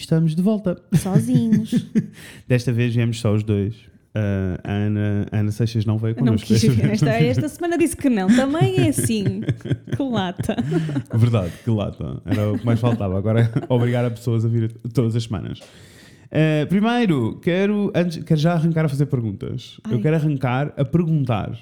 estamos de volta. Sozinhos. Desta vez viemos só os dois. Uh, a, Ana, a Ana Seixas não veio Eu não connosco. quis. Esta, esta semana disse que não. Também é assim. Que lata. Verdade, que lata. Era o que mais faltava. Agora obrigar a pessoas a vir todas as semanas. Uh, primeiro, quero, antes, quero já arrancar a fazer perguntas. Ai. Eu quero arrancar a perguntar.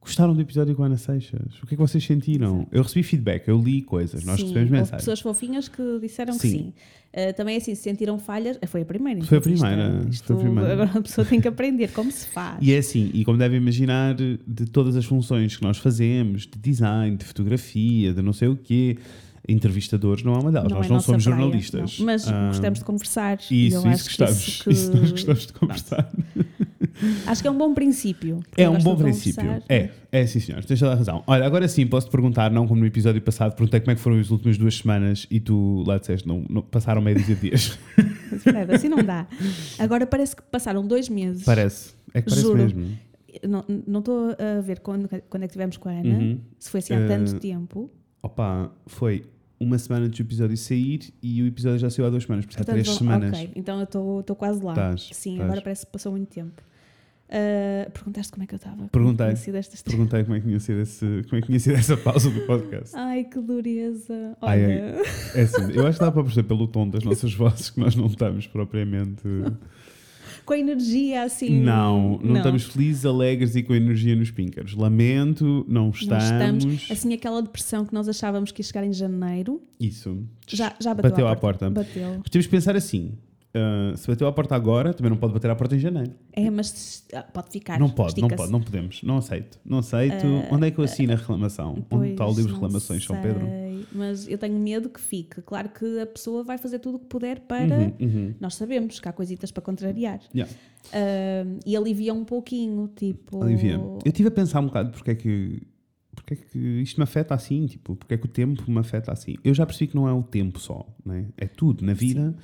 Gostaram do episódio com a Ana Seixas? O que é que vocês sentiram? Eu recebi feedback, eu li coisas, nós sim, recebemos mensagens. pessoas fofinhas que disseram que Sim. sim. Uh, também assim, se sentiram falhas. uh, Foi a primeira. Foi a é- primeira, isto- foi a primeira. Agora a pessoa tem que aprender como se faz. E é assim, e como devem imaginar, de todas as funções que nós fazemos, de design, de fotografia, de não sei o quê, entrevistadores não há uma delas. Não nós é não somos praia, jornalistas. não. Mas Ah, gostamos de conversar. Isso, isso gostamos. Isso, que- Isso nós gostamos de conversar. Acho que é um bom princípio. É um bom princípio. conversar. É, é sim, senhor. Tens toda a razão. Olha, agora sim, posso-te perguntar, não como no episódio passado, perguntei como é que foram as últimas duas semanas e tu lá disseste, não, não passaram meio de dias. Fred, assim não dá. Agora parece que passaram dois meses. parece. É que parece Juro. mesmo. Não não estou a ver quando, quando é que tivemos com a Ana. Uhum. Se foi assim há Eh, tanto tempo. Opa, foi uma semana antes do episódio sair e o episódio já saiu há duas semanas, portanto há três semanas. Ok, então eu estou quase lá. Estás, Sim, estás. agora parece que passou muito tempo. Ah, perguntaste como é que eu estava? Perguntei. Como? Perguntei como é que tinha sido, esse, como é que tinha sido essa pausa do podcast. Ai, que dureza. Ai, Olha, É assim, eu acho que dá para perceber pelo tom das nossas vozes que nós não estamos propriamente. com a energia assim. Não, não, estamos felizes, alegres e com energia nos píncaros. Lamento, não Não estamos. estamos. Assim, aquela depressão que nós achávamos que ia chegar em janeiro, Isso. já, já bateu, Bateu à à porta. Bateu. Mas temos que pensar assim: ah, se bateu à porta agora, também não pode bater à porta em janeiro. É, mas ah, pode ficar. Não pode, não pode, não podemos. Não aceito. Não aceito. Onde é que eu assino a reclamação? Onde está o livro de reclamações, São Pedro? Mas eu tenho medo que fique. Claro que a pessoa vai fazer tudo o que puder para. Uhum, uhum. Nós sabemos que há coisitas para contrariar. Yeah. Ah, e alivia um pouquinho, tipo. Olivia, eu estive a pensar um bocado porque é que porque é que isto me afeta assim, tipo, porque é que o tempo me afeta assim. Eu já percebi que não é o tempo só, né? é tudo na vida.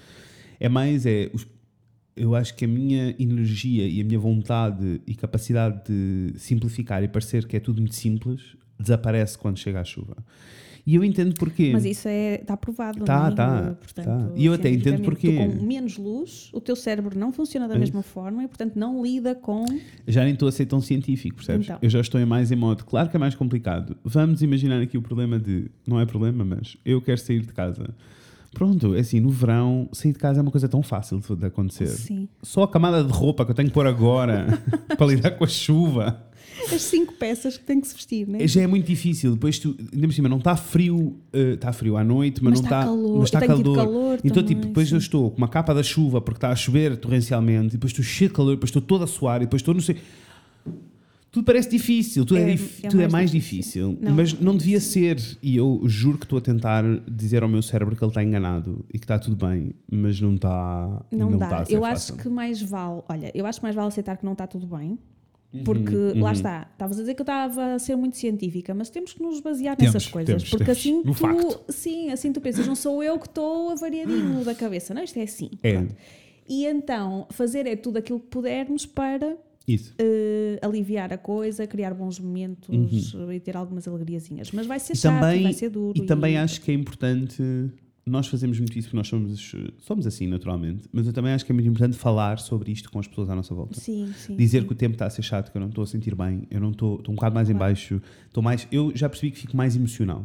É mais, é os- eu acho que a minha energia e a minha vontade e capacidade de simplificar e parecer que é tudo muito simples desaparece quando chega a chuva. E eu entendo porquê. Mas isso é, está provado, Tá, não é? tá. E eu até entendo porquê. com menos luz, o teu cérebro não funciona da É. mesma forma e, portanto, não lida com. Já nem estou a ser tão científico, percebes? Então. Eu já estou em mais em modo, claro que é mais complicado. Vamos imaginar aqui o problema de, não é problema, mas eu quero sair de casa. Pronto, é assim, no verão, sair de casa é uma coisa tão fácil de, acontecer. Sim. Só a camada de roupa que eu tenho que pôr agora para lidar com a chuva As cinco peças que tem que se vestir, né? já é muito difícil. Depois tu, ainda por cima, não está frio, eh, está frio à noite, mas, Mas não está está calor, mas está tenho calor. calor então, também, tipo, depois sim. eu estou com uma capa da chuva porque está a chover torrencialmente, e depois estou cheio de calor, depois estou todo a suar, e depois estou não sei. Tudo parece difícil, tudo é, É- dif- é tudo é mais mais difícil. difícil, Não. mas não devia ser. E eu juro que estou a tentar dizer ao meu cérebro que ele está enganado e que está tudo bem, mas não está. Não, não dá. ser eu fácil. acho que mais vale. Olha, eu acho que mais vale aceitar que não está tudo bem. Porque Uhum, lá está, estavas a dizer que eu estava a ser muito científica, mas temos que nos basear Temos, nessas coisas. temos, porque temos. assim No tu, facto. sim, assim tu pensas, não sou eu que estou avariadinho da cabeça, não, isto é assim. É. E então, fazer é tudo aquilo que pudermos para Isso. eh, aliviar a coisa, criar bons momentos e ter algumas alegriazinhas. Mas vai ser Uhum. E chato, também, vai ser duro. e também acho que é importante. Nós fazemos muito isso porque nós somos, somos assim naturalmente, mas eu também acho que é muito importante falar sobre isto com as pessoas à nossa volta. Sim, sim. Dizer sim. que o tempo está a ser chato, que eu não estou a sentir bem, eu não estou, estou um bocado mais em Claro. baixo, estou mais, eu já percebi que fico mais emocional.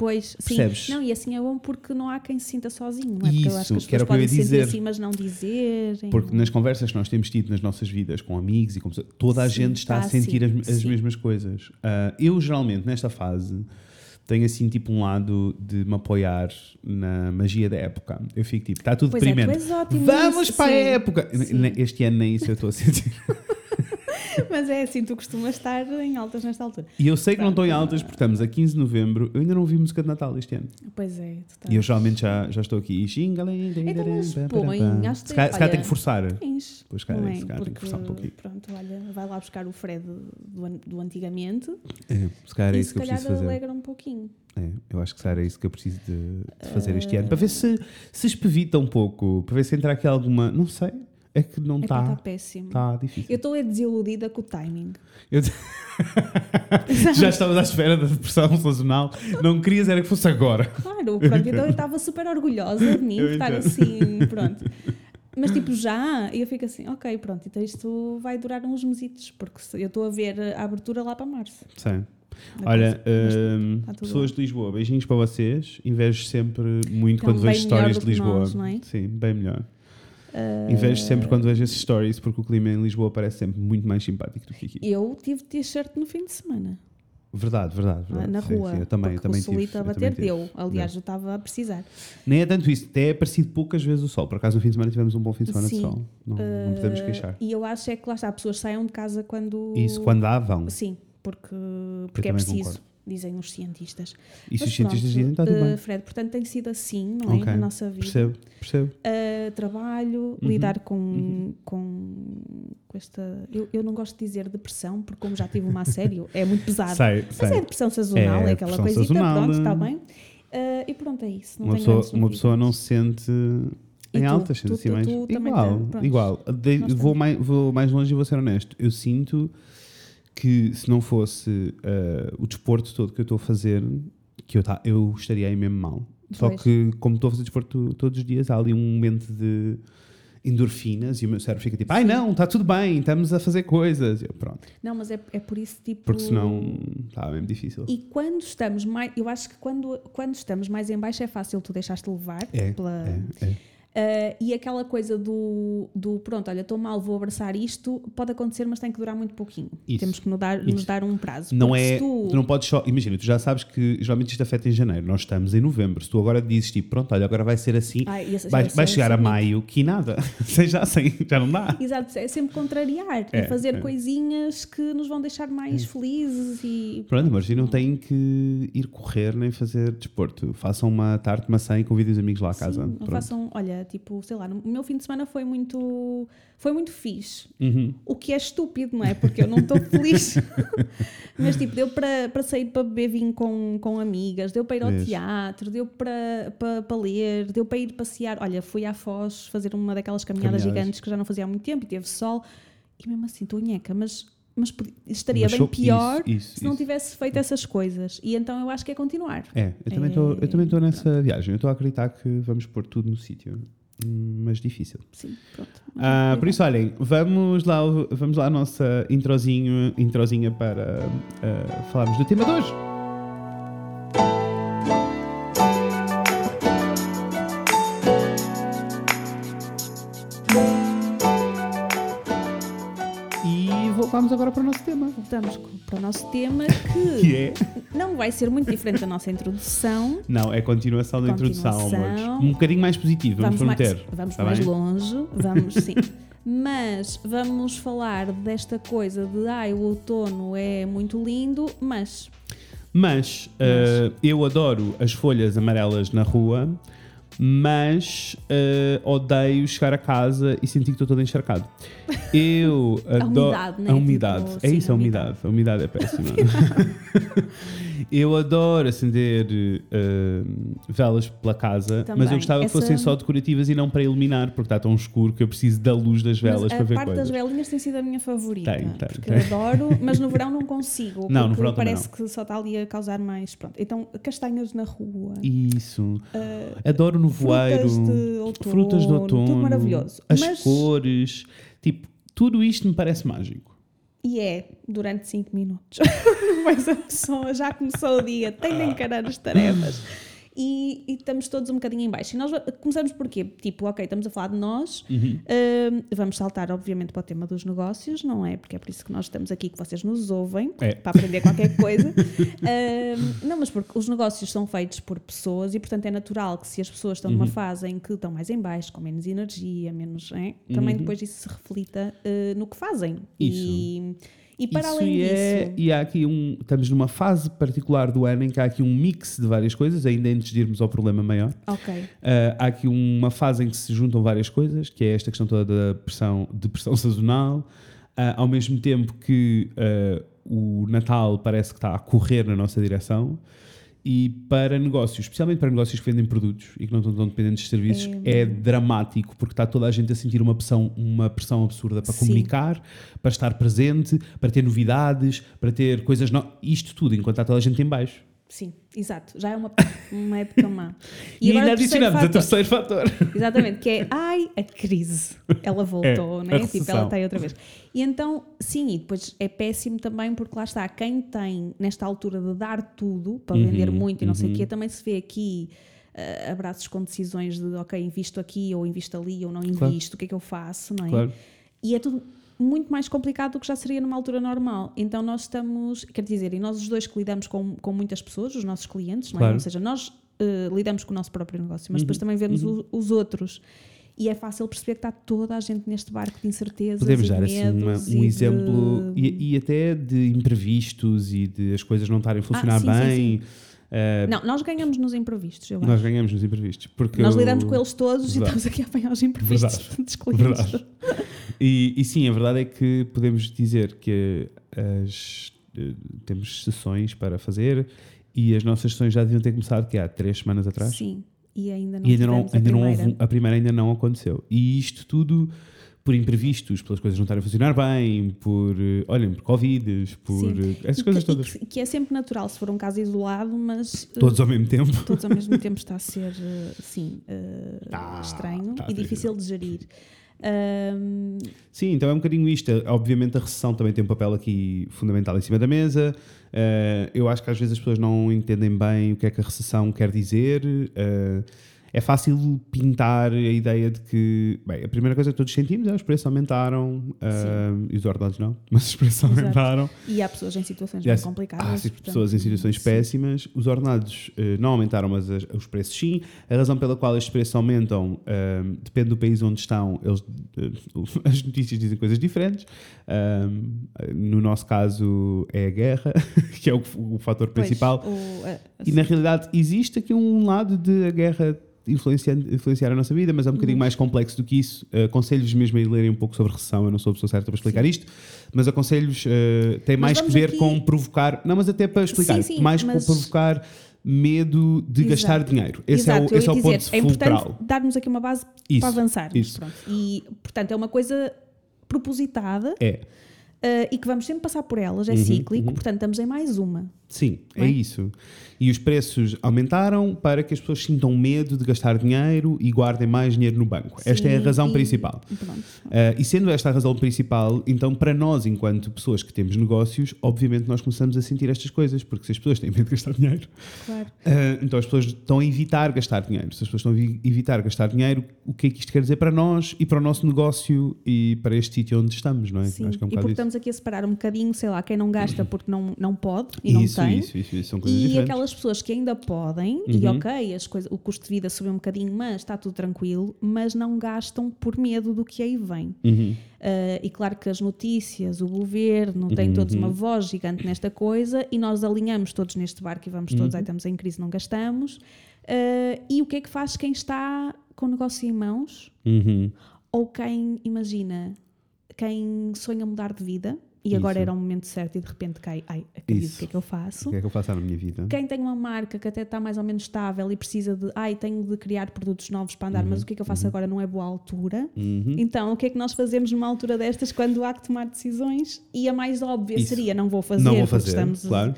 Pois, sim. Percebes? Não, e assim é bom porque não há quem se sinta sozinho, não é? Porque eu acho que as Isso, que pessoas podem se sentir dizer. assim, mas não dizerem. Porque nas conversas que nós temos tido nas nossas vidas com amigos e com pessoas, toda a Sim, gente está está a sentir assim, as, as mesmas coisas. Ah, eu, geralmente, nesta fase, tenho assim tipo um lado de me apoiar na magia da época. Eu fico tipo, está tudo Pois é, tu deprimente. és ótimo Vamos para a sim. época! Sim. Este ano nem isso eu estou a sentir. Mas é assim, tu costumas estar em altas nesta altura. E eu sei que não estou em altas porque estamos a 15 de novembro. Eu ainda não vi música de Natal este ano. Pois é, tu estás. E eu geralmente já, já estou aqui. Então, mas põe, acho que Se calhar tenho que forçar. Tens, Pois, é? se calhar tenho que forçar um pouquinho. Pronto, olha, vai lá buscar o Fred do, do antigamente É, se calhar é isso que eu preciso fazer. alegra um pouquinho. É, eu acho que se calhar é isso que eu preciso de, de fazer este ano. Para ver se, se espevita um pouco. Para ver se entra aqui alguma. Não sei. É que não É pá, está. está péssimo. Está Eu difícil. estou é desiludida com o timing. Eu- Já estavas à espera da depressão sazonal. Não querias era que fosse agora. Claro, pronto, então eu estava super orgulhosa de mim, Eu por estar entendo. assim, pronto. Mas tipo, já, eu fico assim, ok, pronto, então isto vai durar uns mesitos, porque eu estou a ver a abertura lá para março. Sim. Olha, tá tudo pessoas de Lisboa, beijinhos para vocês. Invejo sempre muito Então, quando vejo do de Lisboa. nós, é? Sim, bem melhor. Ah, Invejo sempre quando vejo esses stories porque o clima em Lisboa parece sempre muito mais simpático do que aqui. Eu tive t-shirt no fim de semana, Verdade, verdade. lá verdade. na Sim, rua. sim, eu também, eu também o solito tive. a eu bater deu. Aliás, eu estava a precisar. Nem é tanto isso, até é parecido poucas vezes o sol. Por acaso no fim de semana tivemos um bom fim de semana Sim. de sol. Não, não podemos Ah, queixar. E eu acho é que lá está, pessoas saiam de casa quando. Isso, quando há, vão. Sim, porque, porque é preciso, concordo. Dizem os cientistas. E Mas os cientistas dizem, está tudo eh, bem. Fred, portanto tem sido assim, não é? Ok, Na nossa vida. Percebo, percebo. Uh, trabalho, Uhum. lidar com, com, com esta. Eu, eu não gosto de dizer depressão, porque como já tive uma a sério, é muito pesado. Sei, Mas sei. é depressão sazonal, É é, aquela coisita, sazonal, pronto, está eh, bem. Uh, e pronto, é isso. Uma pessoa, uma pessoa não se sente em altas, sente assim também igual, tá- igual. De- vou, mais, vou mais longe e vou ser honesto. Eu sinto que se não fosse eh, o desporto todo que eu estou a fazer, que eu, tá, eu estaria aí mesmo mal. Só Pois. que, como estou a fazer desporto todos os dias, há ali um momento de endorfinas e o meu cérebro fica tipo, ai não, está tudo bem, estamos a fazer coisas. Eu, pronto, Não, mas é, é por isso, tipo. porque senão está mesmo difícil. E quando estamos mais. Eu acho que quando, quando estamos mais em baixo é fácil tu deixaste levar É, pela. é, é. Uh, e aquela coisa do, do pronto, olha, estou mal, vou abraçar isto, pode acontecer, mas tem que durar muito pouquinho. Isso, Temos que nos dar, nos dar um prazo. Não Porque é. Tu... tu- não podes só. Imagina, tu já sabes que geralmente isto afeta em janeiro. Nós estamos em novembro. Se tu agora dizes tipo, pronto, olha, agora vai ser assim, Ai, esse- vai, vai chegar a maio que nada. Seja assim, já não dá. Exato, é sempre contrariar É, e fazer é. coisinhas que nos vão deixar mais felizes e. Pronto, mas e não têm que ir correr nem fazer desporto. Façam uma tarte de maçã e convidem os amigos lá casa. Sim, não Pronto. façam, olha, tipo, sei lá, o meu fim de semana foi muito foi muito fixe. Uhum. O que é estúpido, não é? Porque eu não estou feliz. Mas tipo, deu para, sair para beber vinho com, com amigas, deu para ir ao Vês. teatro, deu para ler, deu para ir passear. Olha, fui à Foz fazer uma daquelas caminhadas, Caminhadas. gigantes que já não fazia há muito tempo e teve sol. E mesmo assim, estou nheca, mas, mas estaria Mas bem pior isso, isso, se não isso. tivesse feito essas coisas. E então eu acho que é continuar. É, eu também também estou nessa viagem. Eu estou a acreditar que vamos pôr tudo no sítio. Mas difícil. Sim, pronto. Ah, por isso, olhem, vamos lá, vamos lá à nossa introzinho, introzinha para ah, falarmos do tema de hoje. Voltamos para o nosso tema que Que é? não vai ser muito diferente da nossa introdução. Não, é continuação da introdução, Continuação. amores. Um bocadinho mais positivo, vamos, mais, prometer. vamos Tá mais bem? longe, vamos sim. Mas vamos falar desta coisa de ai, o outono é muito lindo, mas Mas, ah, eu adoro as folhas amarelas na rua, mas ah, odeio chegar a casa e sentir que estou todo encharcado. Eu adoro. umidade, né? A umidade. Tipo, é sim, isso, a a umidade. A umidade é péssima. eu adoro acender ah, velas pela casa, mas Também. eu gostava que Essa- fossem só decorativas e não para iluminar, porque está tão escuro que eu preciso da luz das velas mas para a ver parte coisas. das velinhas tem sido a minha favorita. Tem, tem, porque tem. eu adoro, mas no verão não consigo. Não, no verão parece que só está ali a causar mais. Pronto. Então, castanhas na rua. Isso. ah, Adoro no voeiro. frutas de outono, frutas de outono, tudo maravilhoso. As Mas- cores, tipo, tudo isto me parece mágico. E é durante 5 minutos. Mas a pessoa já começou o dia, tem de encarar as tarefas. E, e estamos todos um bocadinho em baixo. E nós começamos por quê? Tipo, ok, estamos a falar de nós, Uhum. hum, vamos saltar, obviamente, para o tema dos negócios, não é? Porque é por isso que nós estamos aqui, que vocês nos ouvem, É. para aprender qualquer coisa. Hum, não, mas porque os negócios são feitos por pessoas e, portanto, é natural que se as pessoas estão Uhum. numa fase em que estão mais em baixo, com menos energia, menos. é? Também Uhum. depois isso se reflita eh, no que fazem. Isso. E, e para Isso além e é, disso. e há aqui um. Estamos numa fase particular do ano em que há aqui um mix de várias coisas, ainda antes de irmos ao problema maior. Ok. Ah, há aqui uma fase em que se juntam várias coisas, que é esta questão toda da pressão, de pressão sazonal, Ah, ao mesmo tempo que ah, o Natal parece que está a correr na nossa direção. E para negócios, especialmente para negócios que vendem produtos e que não estão tão dependentes de serviços, é, dramático porque está toda a gente a sentir uma pressão, uma pressão absurda para Sim. comunicar, para estar presente, para ter novidades, para ter coisas. No... Isto tudo, enquanto está toda a gente em baixo. Sim, exato. Já é uma, uma época má. E, agora ainda o terceiro adicionamos a fator- terceiro fator. Exatamente, que é ai, a crise. Ela voltou, É, né? a Tipo, ela está aí outra vez. E então, sim, e depois é péssimo também porque lá está, quem tem nesta altura de dar tudo para Uhum, vender muito e não sei o quê, também se vê aqui ah, abraços com decisões de ok, invisto aqui ou invisto ali ou não Claro. invisto, o que é que eu faço, não é? Claro. E é tudo muito mais complicado do que já seria numa altura normal. Então nós estamos, quer dizer, e nós os dois que lidamos com, com muitas pessoas, os nossos clientes, é? Claro. Uhum. Ou seja, nós eh, lidamos com o nosso próprio negócio, mas depois também vemos o- os outros. E é fácil perceber que está toda a gente neste barco de incertezas Podemos dar assim uma- um e de- exemplo e, e até de imprevistos e de as coisas não estarem a funcionar sim, sim, bem. Eh, Não, nós ganhamos nos imprevistos, eu nós acho. ganhamos nos imprevistos. Porque Nós lidamos com eles todos e Verdade. estamos aqui a apanhar os imprevistos Verdade. dos clientes. E, e sim, a verdade é que podemos dizer que as, eh, temos sessões para fazer e as nossas sessões já deviam ter começado que há três semanas atrás. Sim, e ainda não e ainda não, a ainda não primeira. houve, a primeira ainda não aconteceu. E isto tudo por imprevistos, pelas coisas não estarem a funcionar bem, por, eh, olhem, por Covid, por Sim. eh, essas E coisas que, todas. que- que é sempre natural se for um caso isolado, mas eh, Todos ao mesmo tempo. todos ao mesmo tempo está a ser, sim, eh, Tá, estranho tá e difícil de gerir. Ahm, Sim, então é um bocadinho isto. Obviamente a recessão também tem um papel aqui fundamental em cima da mesa. Eh, eu acho que às vezes as pessoas não entendem bem o que é que a recessão quer dizer. Eh, é fácil pintar a ideia de que, bem, a primeira coisa que todos sentimos é os preços aumentaram eh, e os ordenados não, mas os preços Exato. aumentaram. e há pessoas em situações bem há- complicadas. Há sim, portanto, pessoas em situações sim. péssimas. Os ordenados eh, não aumentaram, mas as- os preços sim. A razão pela qual estes preços aumentam ehm, depende do país onde estão. Eles, as notícias dizem coisas diferentes. No nosso caso é a guerra, que é o, o fator Pois, principal. o- a- E na realidade existe aqui um lado de a guerra influenciar, influenciar a nossa vida, mas é um bocadinho mais complexo do que isso. Uh, Aconselho-vos mesmo a lerem um pouco sobre recessão, eu não sou a pessoa certa para explicar isto, mas aconselho-vos, uh, tem mais que ver aqui- com provocar, não, mas até para explicar, Sim, sim, mais mas- com provocar medo de Exato. gastar dinheiro. Esse Exato, é o, esse é o dizer, ponto é importante darmos aqui uma base Isso, para avançarmos. isso. pronto. E, portanto, é uma coisa propositada É, eh, e que vamos sempre passar por elas, é Uhum, cíclico, portanto, estamos em mais uma. Sim, é é? isso. E os preços aumentaram para que as pessoas sintam medo de gastar dinheiro e guardem mais dinheiro no banco. Esta é a Sim, razão e- principal. Uh, e sendo esta a razão principal, então para nós, enquanto pessoas que temos negócios, obviamente nós começamos a sentir estas coisas, porque se as pessoas têm medo de gastar dinheiro, Claro. uh, então as pessoas estão a evitar gastar dinheiro. Se as pessoas estão a vi- evitar gastar dinheiro, o que é que isto quer dizer para nós e para o nosso negócio e para este sítio onde estamos, não é? Sim, Acho que é um e porque isso. estamos aqui a separar um bocadinho, sei lá, quem não gasta porque não, não pode e não Tem. isso, isso, isso, são coisas E diferentes. aquelas pessoas que ainda podem, e Uhum. ok, as coisas, o custo de vida subiu um bocadinho, mas está tudo tranquilo, mas não gastam por medo do que aí vem. Uhum. Uh, e claro que as notícias, o governo, têm todos Uhum. uma voz gigante nesta coisa e nós alinhamos todos neste barco e vamos Uhum. todos, aí estamos em crise, não gastamos. Uh, e o que é que faz quem está com o negócio em mãos Uhum. ou quem, imagina, quem sonha mudar de vida e agora Isso. era o momento certo e de repente cai, ai, acredito, o que é que eu faço? O que é que eu faço na minha vida? Quem tem uma marca que até está mais ou menos estável e precisa de, ai, tenho de criar produtos novos para andar, mas o que é que eu faço agora não é boa altura. Uhum. Então, o que é que nós fazemos numa altura destas quando há que tomar decisões? E a mais óbvia Isso. seria, não vou fazer, não vou fazer, estamos... claro.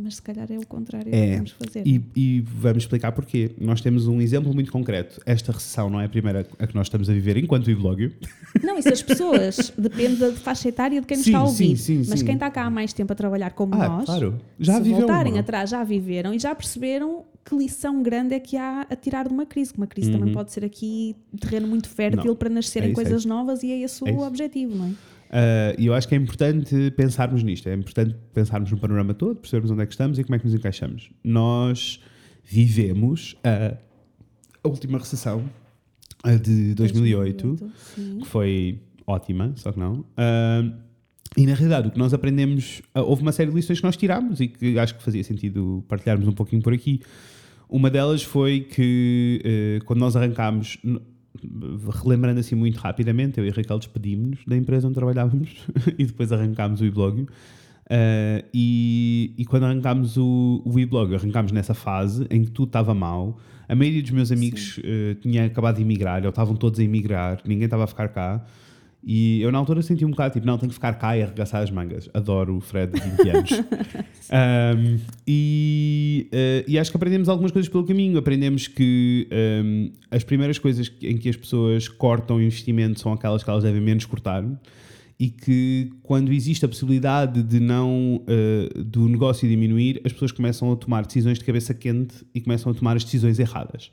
Mas se calhar é o contrário É, que vamos fazer. E, e vamos explicar porquê. Nós temos um exemplo muito concreto. Esta recessão não é a primeira a que nós estamos a viver enquanto Iblogio. Não, isso as pessoas, depende da faixa etária de quem nos Sim, está a ouvir. sim, sim, Mas quem está cá há mais tempo a trabalhar como Ah, nós, claro. Já se voltarem atrás, já viveram e já perceberam que lição grande é que há a tirar de uma crise. Uma crise também pode ser aqui terreno muito fértil Uhum. Não. para nascerem É isso, é coisas isso. novas e é esse o É isso. objetivo, não é? Ah, E eu acho que é importante pensarmos nisto. É importante pensarmos no panorama todo, percebermos onde é que estamos e como é que nos encaixamos. Nós vivemos a, a última recessão a de 2008, sim. que foi ótima, só que não. Ah, e na realidade, o que nós aprendemos, ah, houve uma série de lições que nós tirámos e que acho que fazia sentido partilharmos um pouquinho por aqui. Uma delas foi que eh, quando nós arrancámos, relembrando assim muito rapidamente, eu e a Raquel despedimos-nos da empresa onde trabalhávamos e depois arrancámos o e-blog. Uh, e, e quando arrancámos o, o e-blog, arrancámos nessa fase em que tudo estava mal. A maioria dos meus amigos uh, tinha acabado de emigrar, ou estavam todos a emigrar, ninguém estava a ficar cá. E eu na altura senti um bocado tipo, não, tenho que ficar cá e arregaçar as mangas. Adoro o Fred de 20 anos. um, e, uh, e acho que aprendemos algumas coisas pelo caminho. Aprendemos que um, as primeiras coisas em que as pessoas cortam investimento são aquelas que elas devem menos cortar. E que quando existe a possibilidade de não uh, do negócio diminuir, as pessoas começam a tomar decisões de cabeça quente e começam a tomar as decisões erradas.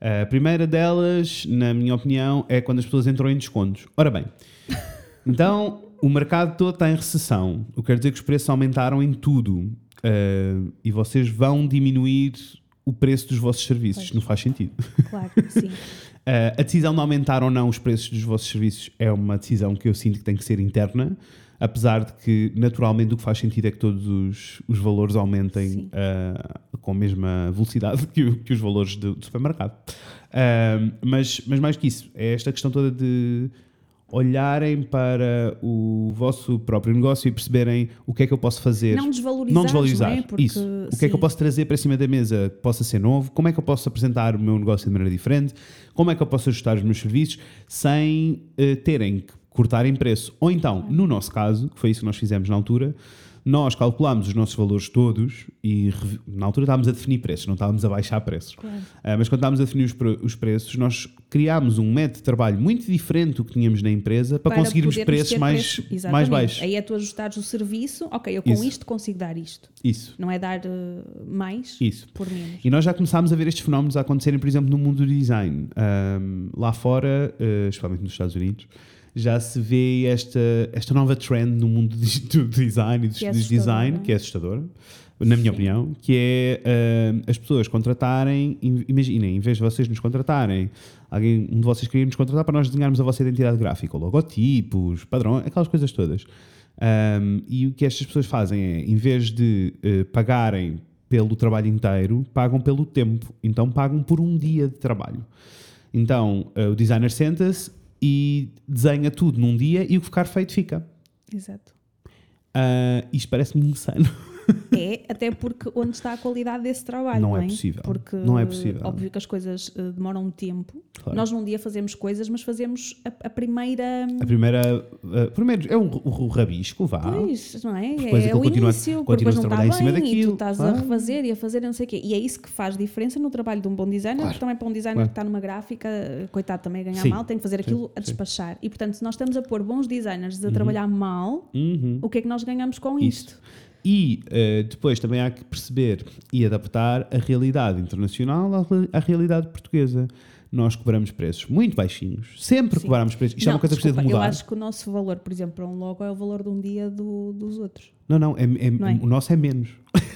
A primeira delas, na minha opinião, é quando as pessoas entram em descontos. Ora bem, então o mercado todo está em recessão, o que quer dizer que os preços aumentaram em tudo uh, e vocês vão diminuir o preço dos vossos serviços. Pois. Não faz sentido. Claro, sim. Uh, a decisão de aumentar ou não os preços dos vossos serviços é uma decisão que eu sinto que tem que ser interna apesar de que naturalmente o que faz sentido é que todos os, os valores aumentem uh, com a mesma velocidade que, que os valores do, do supermercado. Uh, mas, mas mais que isso, é esta questão toda de olharem para o vosso próprio negócio e perceberem o que é que eu posso fazer. Não desvalorizar. Não desvalorizar. Não é? Porque, Isso. O que sim. é que eu posso trazer para cima da mesa que possa ser novo? Como é que eu posso apresentar o meu negócio de maneira diferente? Como é que eu posso ajustar os meus serviços sem uh, terem que cortarem preço. Ou então, no nosso caso, que foi isso que nós fizemos na altura, nós calculámos os nossos valores todos e na altura estávamos a definir preços, não estávamos a baixar preços. Claro. Uh, mas quando estávamos a definir os, os, preços, nós criámos um método de trabalho muito diferente do que tínhamos na empresa para, para conseguirmos preços mais, preço. mais baixos. Aí é tu ajustares o serviço, ok, eu com isso. isto consigo dar isto. Isso. Não é dar uh, mais isso. por menos. E nós já começámos a ver estes fenómenos a acontecerem, por exemplo, no mundo do design. Um, lá fora, uh, especialmente nos Estados Unidos, já se vê esta, esta nova trend no mundo do design e do, é design, que é assustadora, na minha Sim. opinião, que é uh, as pessoas contratarem, imaginem, em vez de vocês nos contratarem, alguém, um de vocês queria nos contratar para nós desenharmos a vossa identidade gráfica, logotipos, padrões, aquelas coisas todas. Um, e o que estas pessoas fazem é, em vez de uh, pagarem pelo trabalho inteiro, pagam pelo tempo. Então pagam por um dia de trabalho. Então uh, o designer senta-se, e desenha tudo num dia e o que ficar feito fica. Exato. Uh, isto parece-me insano. É, até porque onde está a qualidade desse trabalho? Não, não é, é possível. Porque, não é possível. Óbvio que as coisas uh, demoram um tempo. Claro. Nós num dia fazemos coisas, mas fazemos a, a primeira. A primeira. Uh, primeiro, é o, o, o rabisco, vá. Pois, não é? É, é o continua, início, continua depois não está bem, em cima daquilo. E tu estás claro. a refazer e a fazer não sei o quê. E é isso que faz diferença no trabalho de um bom designer, claro. também para um designer claro. que está numa gráfica, coitado, também a ganhar sim. mal, tem que fazer aquilo sim, a despachar. Sim. E portanto, se nós estamos a pôr bons designers a uhum. trabalhar mal, uhum. o que é que nós ganhamos com isto? isto? E uh, depois também há que perceber e adaptar a realidade internacional à, à realidade portuguesa nós cobramos preços muito baixinhos. Sempre Sim. cobramos preços. Isto não, é uma coisa desculpa, que precisa de mudar. Eu acho que o nosso valor, por exemplo, para um logo é o valor de um dia do, dos outros. Não, não, é, é, não é? o nosso é menos.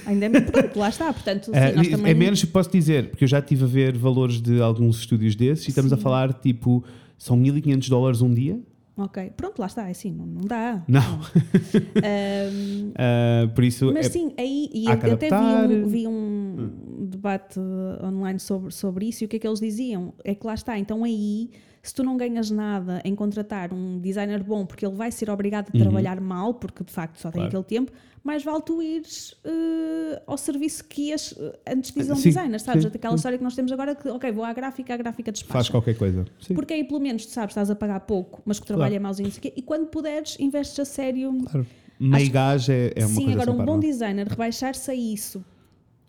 Ainda é. Pronto, lá está. Portanto, sim, é, também... é menos, posso dizer, porque eu já estive a ver valores de alguns estúdios desses e estamos sim. a falar tipo, são 1500 dólares um dia Ok, pronto, lá está, é assim, não, não dá. Não. um, uh, por isso. Mas é, sim, aí e até vi um, vi um hum. debate online sobre, sobre isso e o que é que eles diziam? É que lá está, então aí se tu não ganhas nada em contratar um designer bom porque ele vai ser obrigado a uhum. trabalhar mal, porque de facto só tem claro. aquele tempo, mais vale tu ires uh, ao serviço que ias uh, antes de ir a um designer, sabes? Sim, Aquela sim. história que nós temos agora que, ok, vou à gráfica, a gráfica despacha. Faz qualquer coisa. Sim. Porque aí pelo menos tu sabes, estás a pagar pouco, mas que o trabalho claro. é mauzinho, e quando puderes, investes a sério. Claro. Meio é, é uma sim, coisa agora um bom não? designer rebaixar-se a isso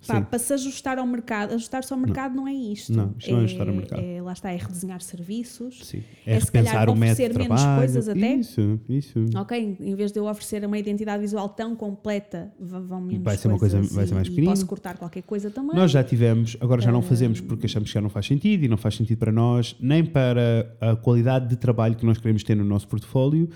Pá, para se ajustar ao mercado, ajustar-se ao mercado não, não é isto. Não, isto é, não é ajustar ao mercado. É, lá está, é redesenhar serviços. Sim. É, é se calhar o oferecer menos trabalho. coisas até. Isso, isso. Ok, em vez de eu oferecer uma identidade visual tão completa, vão menos vai ser uma coisa vai ser mais pequenina. Posso cortar qualquer coisa também. Nós já tivemos, agora já não fazemos porque achamos que já não faz sentido e não faz sentido para nós, nem para a qualidade de trabalho que nós queremos ter no nosso portfólio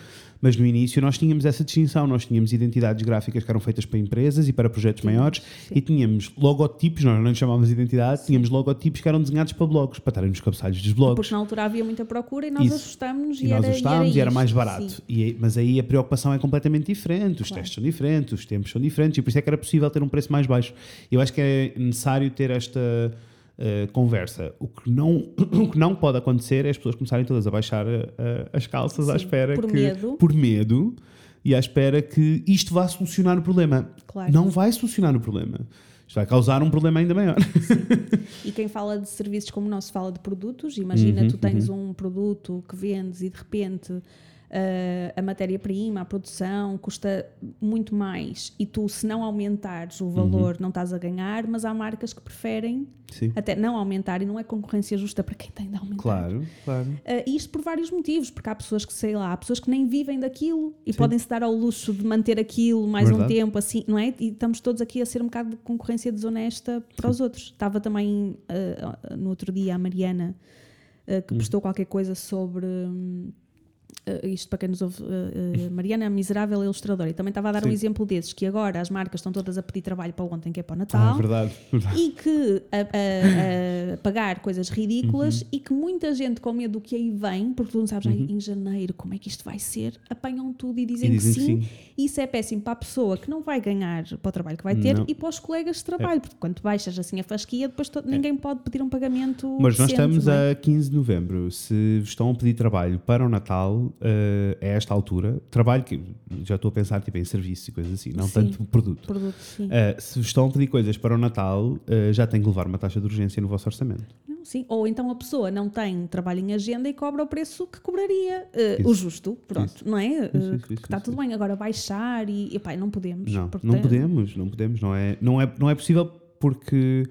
mas no início nós tínhamos essa distinção, nós tínhamos identidades gráficas que eram feitas para empresas e para projetos sim, maiores sim. e tínhamos logotipos, nós não chamávamos identidade, sim. tínhamos logotipos que eram desenhados para blogs, para estarem nos cabeçalhos dos blogs. Porque na altura havia muita procura e nós ajustámos e, e, nós era, ajustámos e era, e era mais barato. E, mas aí a preocupação é completamente diferente, os claro. testes são diferentes, os tempos são diferentes e por isso é que era possível ter um preço mais baixo. Eu acho que é necessário ter esta uh, conversa. O que, não, o que não pode acontecer é as pessoas começarem todas a baixar uh, as calças Sim, à espera por que, medo. por medo e à espera que isto vá solucionar o problema. Claro. Não vai solucionar o problema. Isto vai causar um problema ainda maior. E quem fala de serviços como o nosso fala de produtos. Imagina, Uhum, tu tens um produto que vendes e de repente a matéria-prima, a produção custa muito mais e tu, se não aumentares o valor, não estás a ganhar, mas há marcas que preferem Sim. até não aumentar e não é concorrência justa para quem tem de aumentar. Claro, claro. Uh, e isto por vários motivos, porque há pessoas que, sei lá, há pessoas que nem vivem daquilo e podem-se dar ao luxo de manter aquilo mais um Verdade. tempo, assim, não é? E estamos todos aqui a ser um bocado de concorrência desonesta para os outros. Estava também uh, no outro dia a Mariana, uh, que postou qualquer coisa sobre. hum, uh, isto para quem nos ouve, uh, uh, Mariana é miserável ilustradora e também estava a dar um Sim. exemplo desses que agora as marcas estão todas a pedir trabalho para ontem que é para o Ah, Natal verdade, verdade. e que a, a- a pagar coisas ridículas Uhum. e que muita gente com medo do que aí vem, porque tu não sabes "Ai, Uhum. em janeiro como é que isto vai ser, apanham tudo e dizem, E dizem que, que sim. sim. E isso é péssimo para a pessoa que não vai ganhar para o trabalho que vai ter Não. É. e para os colegas de trabalho, porque quando baixas assim a fasquia, depois to- ninguém pode pedir um pagamento. Mas nós estamos é? a 15 de novembro. Se vos estão a pedir trabalho para o Natal, eh, a esta altura, trabalho que já estou a pensar tipo, em serviço e coisas assim, não Sim. tanto produto. Produto, sim. Eh, se estão a pedir coisas para o Natal, eh, já tem que levar uma taxa de urgência no vosso orçamento. Não, sim. Ou então a pessoa não tem trabalho em agenda e cobra o preço que cobraria, Isso. o justo, pronto, não é? Isso, isso, está isso, tudo bem, agora baixar e, epá, não podemos. Não, portanto- não podemos, não podemos, não é, não é, não é possível porque,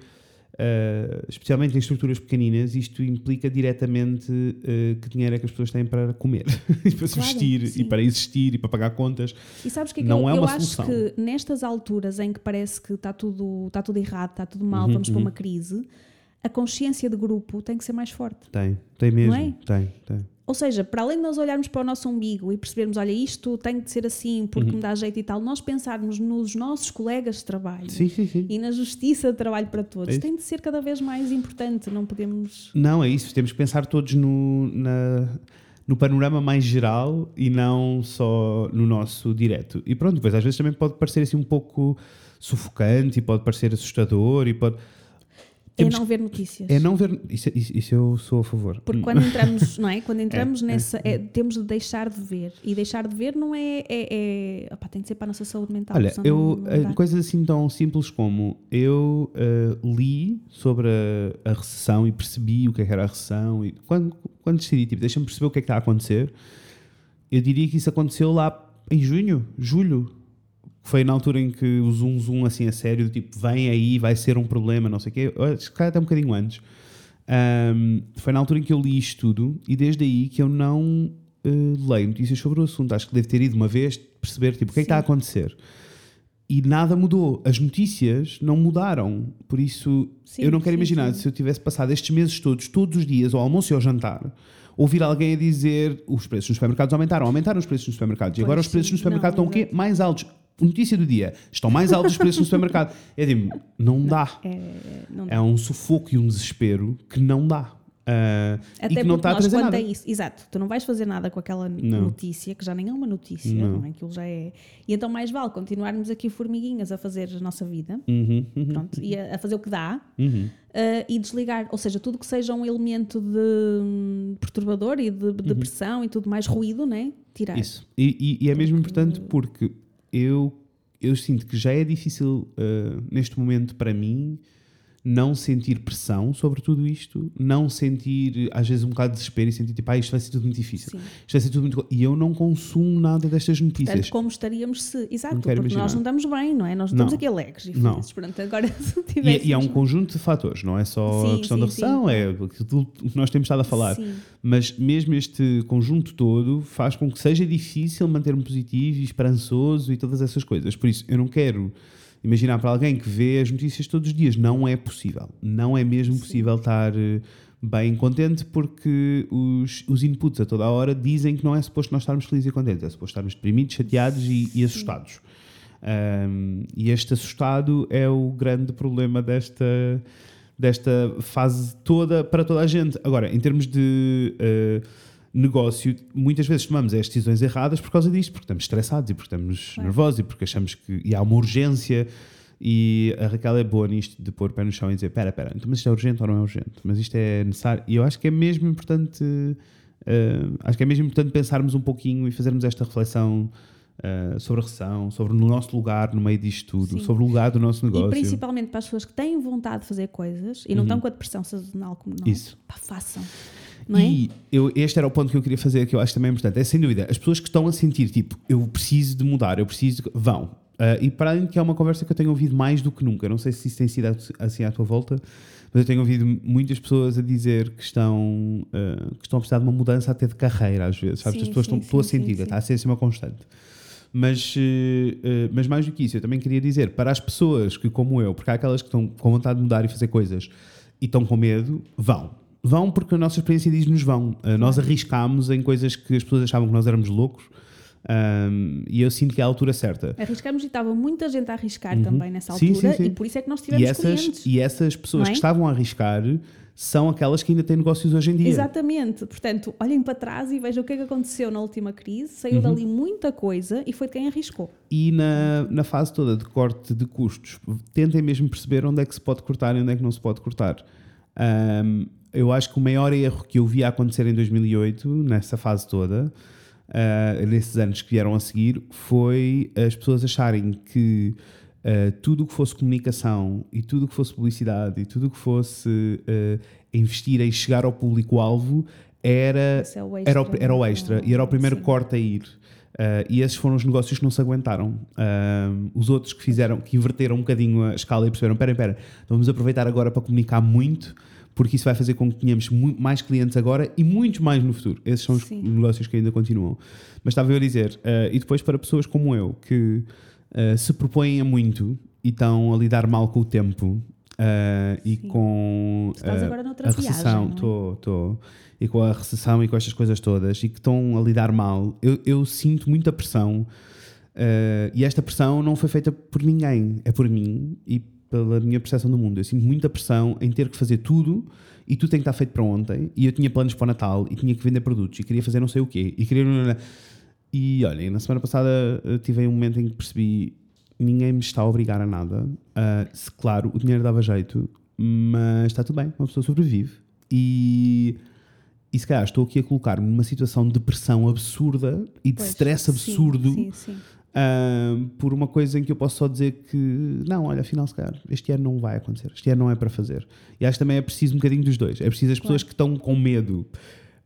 eh, especialmente em estruturas pequeninas, isto implica diretamente eh, que dinheiro é que as pessoas têm para comer, e para se Claro, vestir, sim. e para existir, e para pagar contas. E sabes o que é que Não eu, é eu uma acho solução. que nestas alturas em que parece que está tudo, está tudo errado, está tudo mal, Uhum, vamos para uma crise, a consciência de grupo tem que ser mais forte. Tem, tem mesmo, é? tem, tem. Ou seja, para além de nós olharmos para o nosso umbigo e percebermos, olha, isto tem de ser assim porque Uhum. me dá jeito e tal, nós pensarmos nos nossos colegas de trabalho Sim, sim, sim. e na justiça de trabalho para todos, É tem de ser cada vez mais importante. Não podemos. Não, é isso. Temos que pensar todos no, na- no panorama mais geral e não só no nosso direto. E pronto, depois às vezes também pode parecer assim um pouco sufocante e pode parecer assustador e pode. É não ver notícias. É não ver. Isso, isso, isso eu sou a favor. Porque quando entramos, não é? Quando entramos é, nessa, é, temos de deixar de ver. E deixar de ver não é. é, é opá, tem de ser para a nossa saúde mental. Olha, eu, eh, coisas assim tão simples como eu eh, li sobre a, a recessão e percebi o que é que era a recessão e quando, quando decidi, tipo, deixa-me perceber o que é que está a acontecer, eu diria que isso aconteceu lá em junho, julho. Foi na altura em que o zoom zoom assim a sério, do tipo, vem aí, vai ser um problema, não sei o quê. Acho que até um bocadinho antes. Ahm, foi na altura em que eu li isto tudo e desde aí que eu não eh, leio notícias sobre o assunto. Acho que devo ter ido uma vez perceber tipo, o que é que está a acontecer. E nada mudou. As notícias não mudaram. Por isso, Sim, eu não quero sim, imaginar sim. se eu tivesse passado estes meses todos, todos os dias, ao almoço e ao jantar, ouvir alguém a dizer os preços nos supermercados aumentaram, aumentaram os preços nos supermercados. e Pois agora os preços nos supermercados Não, estão o quê? Mais altos. Notícia do dia. Estão mais altos os preços no supermercado. Eu digo, não dá. É, não dá. É um sufoco e um desespero que não dá. E Até que não está a nós, trazer nada. é isso, exato, tu não vais fazer nada com aquela Não. notícia, que já nem é uma notícia, Não. não. é? aquilo já é. E então mais vale continuarmos aqui formiguinhas a fazer a nossa vida, Uhum, uhum, pronto, e a, a fazer o que dá, uhum. Uh, e desligar, ou seja, tudo que seja um elemento de hum, perturbador e de depressão e tudo mais ruído, né? Tirar. Uhum. Isso. E, e- e é mesmo importante porque eu, eu sinto que já é difícil ah, neste momento para mim não sentir pressão sobre tudo isto, não sentir às vezes um bocado de desespero e sentir tipo, ah, isto vai ser tudo muito difícil. Sim. Isto vai ser tudo muito. E eu não consumo nada destas notícias. Portanto, como estaríamos se. Exato, porque quero nós imaginar. não estamos bem, não é? Nós Não. estamos aqui alegres e felizes. Portanto, agora se E, é- tivéssemos. e há um conjunto de fatores, não é só a Sim, questão sim, da recessão, é aquilo que nós temos estado a falar. Sim. Mas mesmo este conjunto todo faz com que seja difícil manter-me positivo e esperançoso e todas essas coisas. Por isso, eu não quero imaginar para alguém que vê as notícias todos os dias. Não é possível. Não é mesmo possível estar eh, bem contente porque os, os inputs a toda a hora dizem que não é suposto nós estarmos felizes e contentes. É suposto estarmos deprimidos, chateados e, e assustados. Um, e este assustado é o grande problema desta, desta fase toda para toda a gente. Agora, em termos de uh, negócio, muitas vezes tomamos as decisões erradas por causa disto, porque estamos estressados e porque estamos Claro. nervosos e porque achamos que e há uma urgência. E a Raquel é boa nisto de pôr o pé no chão e dizer: Espera, espera, então, mas isto é urgente ou não é urgente? Mas isto é necessário. E eu acho que é mesmo importante. uh, acho que é mesmo importante pensarmos um pouquinho e fazermos esta reflexão uh, sobre a recessão, sobre o nosso lugar no meio disto tudo, Sim. sobre o lugar do nosso negócio. E principalmente para as pessoas que têm vontade de fazer coisas e não estão com a depressão sazonal como nós. Uhum. Isso. Pá, façam. Não é? E eu, este era o ponto que eu queria fazer, que eu acho também importante. É sem dúvida, as pessoas que estão a sentir, tipo, eu preciso de mudar, eu preciso. De... Vão. Uh, e para além de que é uma conversa que eu tenho ouvido mais do que nunca, não sei se isso tem sido assim à tua volta, mas eu tenho ouvido muitas pessoas a dizer que estão, uh, que estão a precisar de uma mudança até de carreira, às vezes. Sabes? Sim, as pessoas sim, estão, estou a sim, sentir, sim, está a ser assim uma constante. Mas, uh, mas mais do que isso, eu também queria dizer para as pessoas que, como eu, porque há aquelas que estão com vontade de mudar e fazer coisas e estão com medo, vão. Vão porque a nossa experiência diz-nos vão. Uh, nós arriscámos em coisas que as pessoas achavam que nós éramos loucos um, e eu sinto que é a altura certa. Arriscamos e estava muita gente a arriscar também nessa Sim, altura sim, sim. e por isso é que nós tivemos E essas, clientes. e essas pessoas é? que estavam a arriscar são aquelas que ainda têm negócios hoje em dia. Exatamente. Portanto, olhem para trás e vejam o que é que aconteceu na última crise. Saiu Uhum. dali muita coisa e foi de quem arriscou. E na, na fase toda de corte de custos, tentem mesmo perceber onde é que se pode cortar e onde é que não se pode cortar. Um, eu acho que o maior erro que eu vi acontecer em 2008, nessa fase toda, uh, nesses anos que vieram a seguir, foi as pessoas acharem que uh, tudo o que fosse comunicação e tudo o que fosse publicidade e tudo o que fosse uh, investir em chegar ao público-alvo era, é o era, o, extra. era o extra e era o primeiro Sim. corte a ir. Uh, e esses foram os negócios que não se aguentaram. Uh, os outros que fizeram, que inverteram um bocadinho a escala e perceberam: espera, espera, vamos aproveitar agora para comunicar muito, porque isso vai fazer com que tenhamos mais clientes agora e muitos mais no futuro. Esses são os Sim. negócios que ainda continuam. Mas estava eu a dizer, uh, e depois para pessoas como eu, que uh, se propõem a muito e estão a lidar mal com o tempo uh, e com estás uh, agora noutra a recessão, não é? estou, estou. E com a recessão e com estas coisas todas e que estão a lidar mal, eu, eu sinto muita pressão. eh, e esta pressão não foi feita por ninguém, é por mim e pela minha percepção do mundo. Eu sinto muita pressão em ter que fazer tudo e tudo tem que estar feito para ontem. E eu tinha planos para o Natal e tinha que vender produtos e queria fazer não sei o quê. E queria. E olhem, na semana passada eh, tive um momento em que percebi ninguém me está a obrigar a nada. Ah, se, claro, o dinheiro dava jeito, mas está tudo bem, uma pessoa sobrevive. E, e se calhar estou aqui a colocar-me numa situação de pressão absurda e de Pois, stress sim, absurdo Sim, sim. Por uma coisa em que eu posso só dizer que não, olha, afinal, se calhar, este ano não vai acontecer, este ano não é para fazer. E acho que também é preciso um bocadinho dos dois. É preciso as pessoas que estão com medo,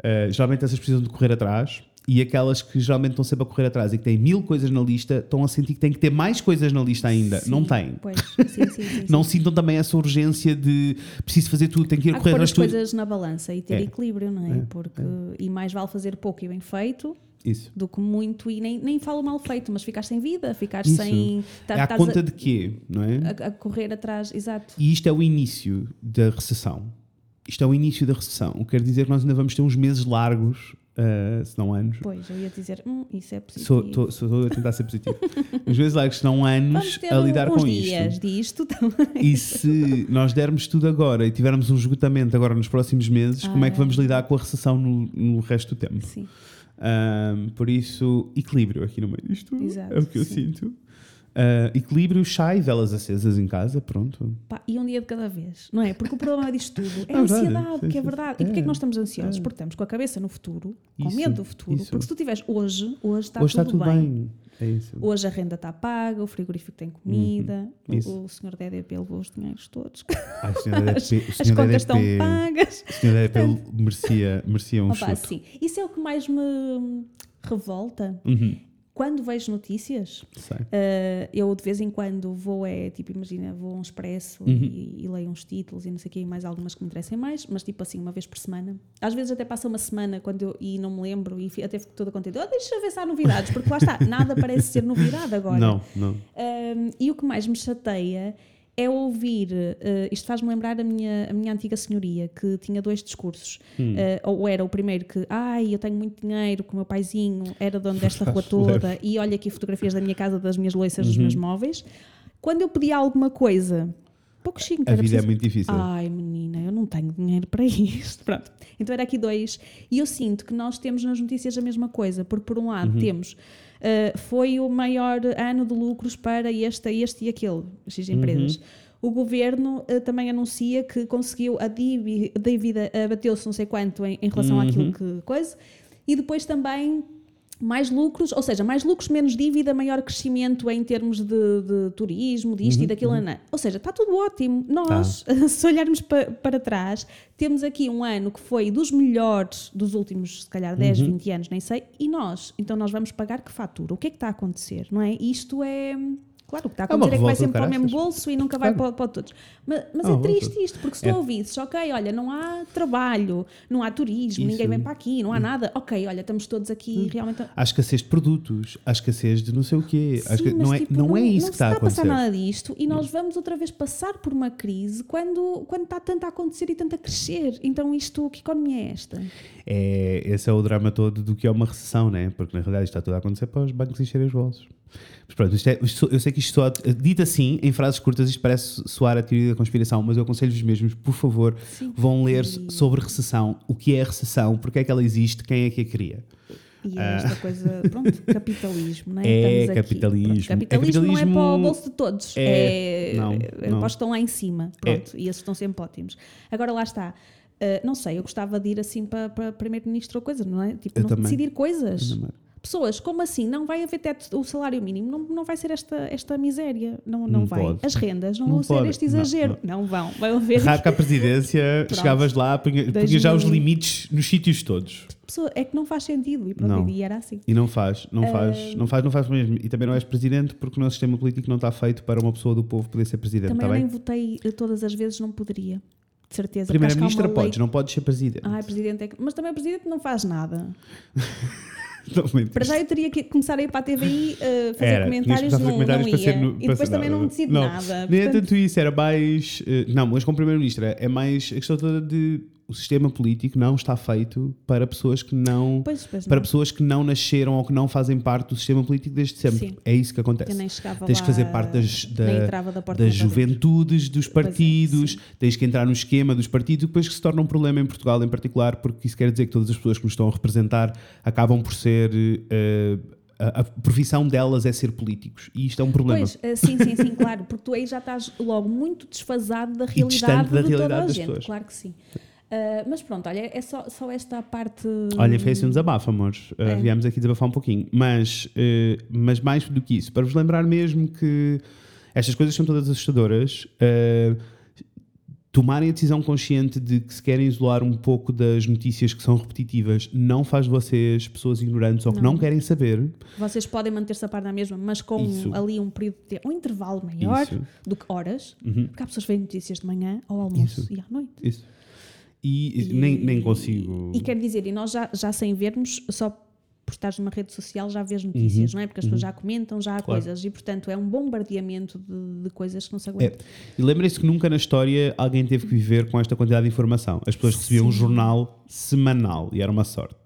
ah, geralmente essas precisam de correr atrás. E aquelas que geralmente estão sempre a correr atrás e que têm mil coisas na lista, estão a sentir que têm que ter mais coisas na lista ainda. Sim, não têm. Pois, sim, sim, sim. Não sintam também essa urgência de preciso fazer tudo, tenho que ir Há correr pôr atrás as de tudo. coisas na balança e ter É. equilíbrio, não é? É, Porque, E mais vale fazer pouco e bem feito Isso. do que muito e nem, nem falo mal feito, mas ficar sem vida, ficar Isso. sem. tá- é à conta a, de quê, não é? a- a correr atrás, exato. E isto é o início da recessão. Isto é o início da recessão. O que quer dizer que nós ainda vamos ter uns meses largos, uh, se não anos. Pois, eu ia dizer, hum, isso é positivo. Estou a tentar ser positivo. uns meses largos, se não anos, a lidar com dias isto. disto também. E se nós dermos tudo agora e tivermos um esgotamento agora nos próximos meses, como é que Ah. vamos lidar com a recessão no, no resto do tempo? Sim, Um, por isso, equilíbrio aqui no meio disto Exato, é o que eu sim. sinto. Uh, equilíbrio, chá e velas acesas em casa, pronto. Pá, e um dia de cada vez, não é? Porque o problema disto tudo é É a verdade, ansiedade, sim, que é verdade. E porquê é É, que nós estamos ansiosos? é. Porque estamos com a cabeça no futuro, com Isso, medo do futuro. isso. Porque se tu tiveres hoje, hoje está, Hoje tudo, está tudo bem. bem. É. Hoje a renda está paga, o frigorífico tem comida, Uhum, o, o senhor DDP levou os dinheiros todos, as, DDP, as senhor contas estão DDP, pagas. o senhor DDP merecia, merecia um Opa, chute. sim. Isso é o que mais me revolta. Uhum, Quando vejo notícias. Uh, eu de vez em quando vou, é tipo, imagina, vou a um expresso Uhum. e, e leio uns títulos e não sei o quê, e mais algumas que me interessem mais, mas tipo assim, uma vez por semana. Às vezes até passa uma semana quando eu, e não me lembro e até fico toda contente. Oh, deixa eu ver se há novidades, porque lá está, nada parece ser novidade agora. Não, não. Um, e o que mais me chateia é ouvir, uh, isto faz-me lembrar a minha, a minha antiga senhoria, que tinha dois discursos. Hum. Uh, ou era o primeiro que, ai, eu tenho muito dinheiro, que o meu paizinho era dono desta rua toda, e olha aqui fotografias da minha casa, das minhas loiças, dos Uhum. meus móveis. Quando eu pedia alguma coisa, pouco chique, A vida é preciso muito difícil. Ai, menina, eu não tenho dinheiro para isto. Pronto. Então era aqui dois. E eu sinto que nós temos nas notícias a mesma coisa, porque por um lado Uhum. temos. Uh, foi o maior ano de lucros para este, este e aquele, X empresas. Uhum. O governo uh, também anuncia que conseguiu a dívi- a dívida, abateu-se não sei quanto em, em relação Uhum. àquilo que coisa. E depois também mais lucros, ou seja, mais lucros, menos dívida, maior crescimento em termos de, de turismo, disto Uhum, e daquilo. Ana. Ou seja, está tudo ótimo. Nós, se olharmos pa- para trás, temos aqui um ano que foi dos melhores dos últimos, se calhar, 10, Uhum. 20 anos, nem sei, e nós, então nós vamos pagar que fatura? O que é que está a acontecer? Não é? Isto é. Claro, o que está a É acontecer é que vai sempre para o mesmo bolso e nunca vai Claro. para, para todos. Mas, mas É é uma triste revolta. isto, porque se tu É. ouvisses, ok, olha, não há trabalho, não há turismo, Isso. Hum. ninguém vem para aqui, não há nada, ok, olha, estamos todos aqui realmente. Há escassez de produtos, há escassez de não sei o quê. Sim, mas, não, é, tipo, não é isso não que se está a a passar acontecer. nada disto e nós vamos outra vez passar por uma crise quando, quando está tanto a acontecer e tanto a crescer. Então, isto, que economia é esta? É, esse é o drama todo do que é uma recessão, né? Porque na realidade isto está tudo a acontecer para os bancos encherem os bolsos. Mas pronto, é- eu sei que isto soa, dito assim, em frases curtas, isto parece soar a teoria da conspiração, mas eu aconselho-vos mesmos, por favor, Sim. vão ler sobre recessão, o que é a recessão, porque é que ela existe, quem é que a cria. E é esta coisa, pronto, capitalismo, não é? Ah. É capitalismo. Pronto, capitalismo, É não é para o capitalismo- bolso de todos. É- É, não, é, não. para os que estão lá em cima. Pronto, e esses estão sempre ótimos. Agora lá está. Uh, não sei, eu gostava de ir assim para, para primeiro-ministro ou coisa, não é? Tipo, não decidir coisas. Pessoas, como assim? Não vai haver teto, o salário mínimo, não, não vai ser esta, esta miséria, não, não, Não vai. pode. As rendas não, Não vão ser pode. este exagero. Não, vão. Vai haver. Raca à presidência, chegavas lá, punha, punha já os 2000. limites nos sítios todos. Pessoa, é que não faz sentido. E pronto, e era assim. E não faz, não faz, Ah. não faz, não faz mesmo. E também não és presidente porque o nosso sistema político não está feito para uma pessoa do povo poder ser presidente, Também está eu bem? nem votei todas as vezes, não poderia. De certeza. Primeira-ministra uma lei- podes, não podes ser presidente. Ai, presidente é que... Mas também o presidente não faz nada. Para já eu teria que começar a ir para a TVI uh, fazer Era, comentários, não, fazer comentários não ia. ser no- e depois ser também nada. não decido Não, nada. Nem é Portanto, tanto isso, era mais. eh, não, mas como Primeiro-Ministro é mais a questão toda de o sistema político não está feito para pessoas que não. Pois, pois Para não. pessoas que não nasceram ou que não fazem parte do sistema político desde sempre. Sim. É isso que acontece. Eu nem chegava Tens que fazer parte das, da, da das juventudes, dos é, partidos, sim. tens que entrar no esquema dos partidos, depois que se torna um problema em Portugal em particular, porque isso quer dizer que todas as pessoas que nos estão a representar acabam por ser. eh, a, a profissão delas é ser políticos. E isto é um problema. Pois, eh, sim, sim, sim, claro, porque tu aí já estás logo muito desfasado da realidade da de toda realidade a das gente, pessoas. claro que sim. Ah, mas pronto, olha, é só, só esta parte. Olha, foi assim um desabafo, amores. Uh, É. Viemos aqui desabafar um pouquinho. Mas, uh, mas mais do que isso, para vos lembrar mesmo que estas coisas são todas assustadoras. uh, tomarem a decisão consciente de que se querem isolar um pouco das notícias que são repetitivas não faz de vocês pessoas ignorantes ou que não, Não. querem saber. Vocês podem manter-se a par da mesma, mas com ali um período de tempo, um intervalo maior Isso. do que horas, Uhum. porque há pessoas que veem notícias de manhã ao almoço Isso. e à noite. Isso. E, nem, nem consigo. E quer dizer, e nós já, já sem vermos, só por estares numa rede social já vês notícias, não é? Porque as pessoas já comentam, já há Uhum. Claro. coisas e portanto é um bombardeamento de, de coisas que não se É. aguentam. E lembrem-se que nunca na história alguém teve que viver com esta quantidade de informação. As pessoas recebiam um Sim. jornal semanal e era uma sorte.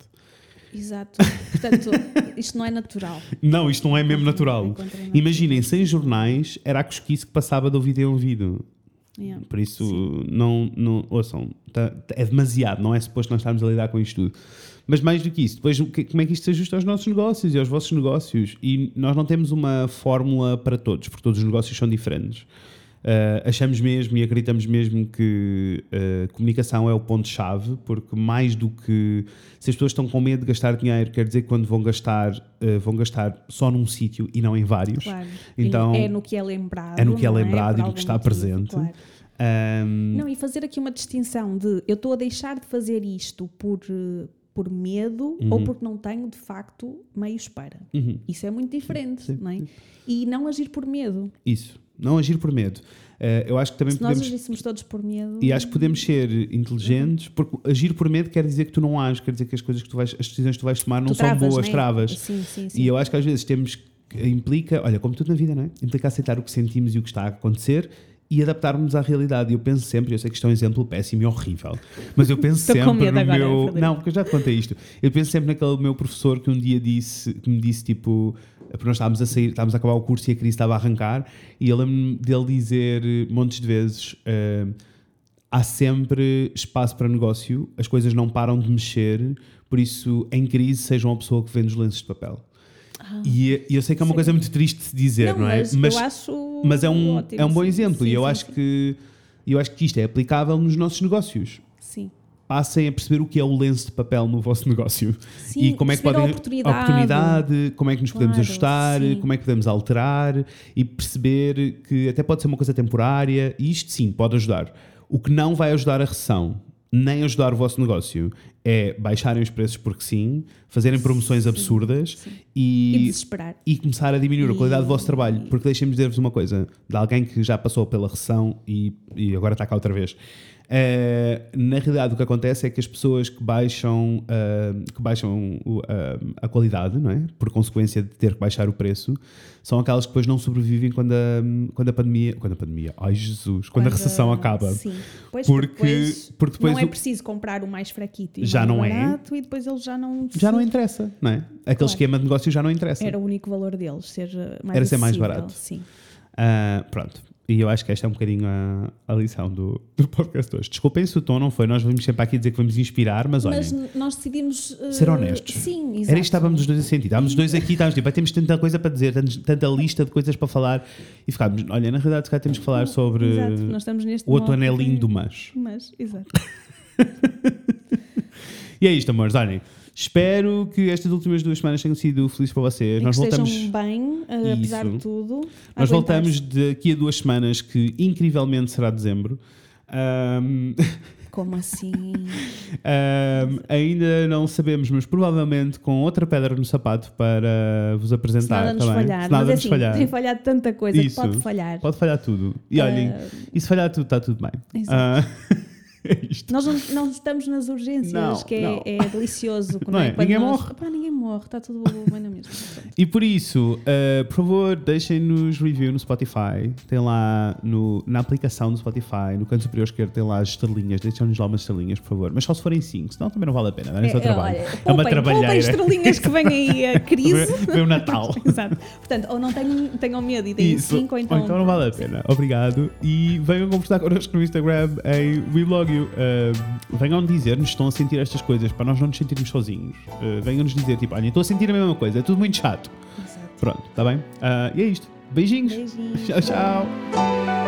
Exato. Portanto, isto não é natural. Não, isto não é mesmo natural. É. Imaginem, sem jornais, era a cosquice que passava de ouvido em ouvido. Yeah. Por isso, não, não, ouçam, tá- é demasiado, não é suposto nós estarmos a lidar com isto tudo. Mas mais do que isso, depois como é que isto se ajusta aos nossos negócios e aos vossos negócios? E nós não temos uma fórmula para todos, porque todos os negócios são diferentes. Ah, achamos mesmo e acreditamos mesmo que a comunicação é o ponto-chave, porque mais do que se as pessoas estão com medo de gastar dinheiro, quer dizer que quando vão gastar, ah, vão gastar só num sítio e não em vários. Claro. Então, é no que é lembrado. é no que é não lembrado Por e no que está motivo, presente. claro. Ahm, Não, e fazer aqui uma distinção de eu estou a deixar de fazer isto por, por medo ou porque não tenho de facto meios para. uhum. Isso é muito diferente, Sim. não é? E não agir por medo. Isso, não agir por medo. Eh, eu acho que também Se nós podemos. agíssemos todos por medo. E acho que podemos ser inteligentes, porque agir por medo quer dizer que tu não ages, quer dizer que as coisas que tu vais, as decisões que tu vais tomar não tu são travas, boas, né? travas. Sim, sim, sim. E eu acho que às vezes temos que implica, olha, como tudo na vida, não é? Implica aceitar o que sentimos e o que está a acontecer e adaptarmos à realidade. E eu penso sempre, eu sei que isto é um exemplo péssimo e horrível, mas eu penso sempre no agora, meu. Não, porque eu já te contei isto. Eu penso sempre naquele meu professor que um dia disse, que me disse tipo. Porque nós estávamos a sair, estávamos a acabar o curso e a crise estava a arrancar, e eu lembro-me dele dizer eh, montes de vezes: eh, há sempre espaço para negócio, as coisas não param de mexer, por isso, em crise, seja uma pessoa que vende os lenços de papel. E, e eu sei que é uma sim. coisa muito triste de dizer, não, é? mas, eu acho mas é um, ótimo, é um bom sim. exemplo Sim, e eu acho que eu acho que isto é aplicável nos nossos negócios. Passem a perceber o que é o lenço de papel no vosso negócio Sim, e como é que perceber a podem oportunidade. oportunidade, como é que nos podemos Claro, ajustar, sim. como é que podemos alterar e perceber que até pode ser uma coisa temporária e isto sim pode ajudar. O que não vai ajudar a recessão, nem ajudar o vosso negócio, é baixarem os preços porque sim, fazerem promoções absurdas E e, desesperar. e começar a diminuir a E- qualidade do vosso trabalho. Porque deixem-me dizer-vos uma coisa, de alguém que já passou pela recessão e, e agora está cá outra vez. Eh, na realidade, o que acontece é que as pessoas que baixam, ah, que baixam o- ah, a qualidade, não é? por consequência de ter que baixar o preço, são aquelas que depois não sobrevivem quando a, quando a pandemia. Quando a pandemia, ai Jesus, quando, a recessão acaba. Sim. Pois, Porque- depois, porque depois não é preciso comprar o mais fraquito e Já não é. barato e depois eles já não. Já não interessa, não é? Aquele Claro. esquema de negócio já não interessa. Era o único valor deles, ser uh, mais Era ser mais barato. Sim. Ah, pronto. E eu acho que esta é um bocadinho a, a lição do, do podcast hoje. Desculpem se o tom não foi, nós vamos sempre aqui dizer que vamos inspirar, mas olhem, Mas nós decidimos. uh, Ser honestos. Sim, exato. era isto estávamos os dois a sentir. Estávamos os dois aqui, estávamos tipo, "Ai, temos tanta coisa para dizer, tantos- tanta lista de coisas para falar, e ficámos, olha, na realidade, se calhar temos que falar sobre Exato, o outro anelinho de- do mas. Mas, exato. E é isto, amores, olhem. Espero que estas últimas duas semanas tenham sido felizes para vocês. E nós que voltamos. estejam bem, uh, apesar Isso. de tudo. Nós voltamos daqui a duas semanas, que incrivelmente será dezembro. Ahm, Como assim? ahm, ainda não sabemos, mas provavelmente com outra pedra no sapato para vos Se apresentar. nada nos tá falhar. Se nada Mas é assim, falhar. tem falhado tanta coisa Isso. que pode falhar. Pode falhar tudo. E olhem, Uh, e se falhar tudo, está tudo bem. Exato. É isto. Nós não, não estamos nas urgências, Não, que é, não. é delicioso. Não é? Quando Ninguém nós- morre. Epá, ninguém morre, está tudo bem na mesma. E por isso, uh, por favor, deixem-nos review no Spotify. Tem lá no, na aplicação do Spotify, no canto superior esquerdo, tem lá as estrelinhas. Deixem-nos lá umas estrelinhas, por favor. Mas só se forem 5, senão também não vale a pena. Darem só trabalho. olha, é uma trabalheira. estrelinhas que vem aí a crise. Vê o Natal. Exato. Portanto, ou não tenham, tenham medo e deem Isso. 5, ou então. não vale a pena. Obrigado. E venham conversar connosco no Instagram em WeBlog You. Uh, venham dizer-nos estão a sentir estas coisas para nós não nos sentirmos sozinhos. Uh, venham-nos dizer, tipo, olha, estou a sentir a mesma coisa, é tudo muito chato. Exato. Pronto, está bem? Uh, e é isto. Beijinhos. Beijinhos. Tchau, tchau.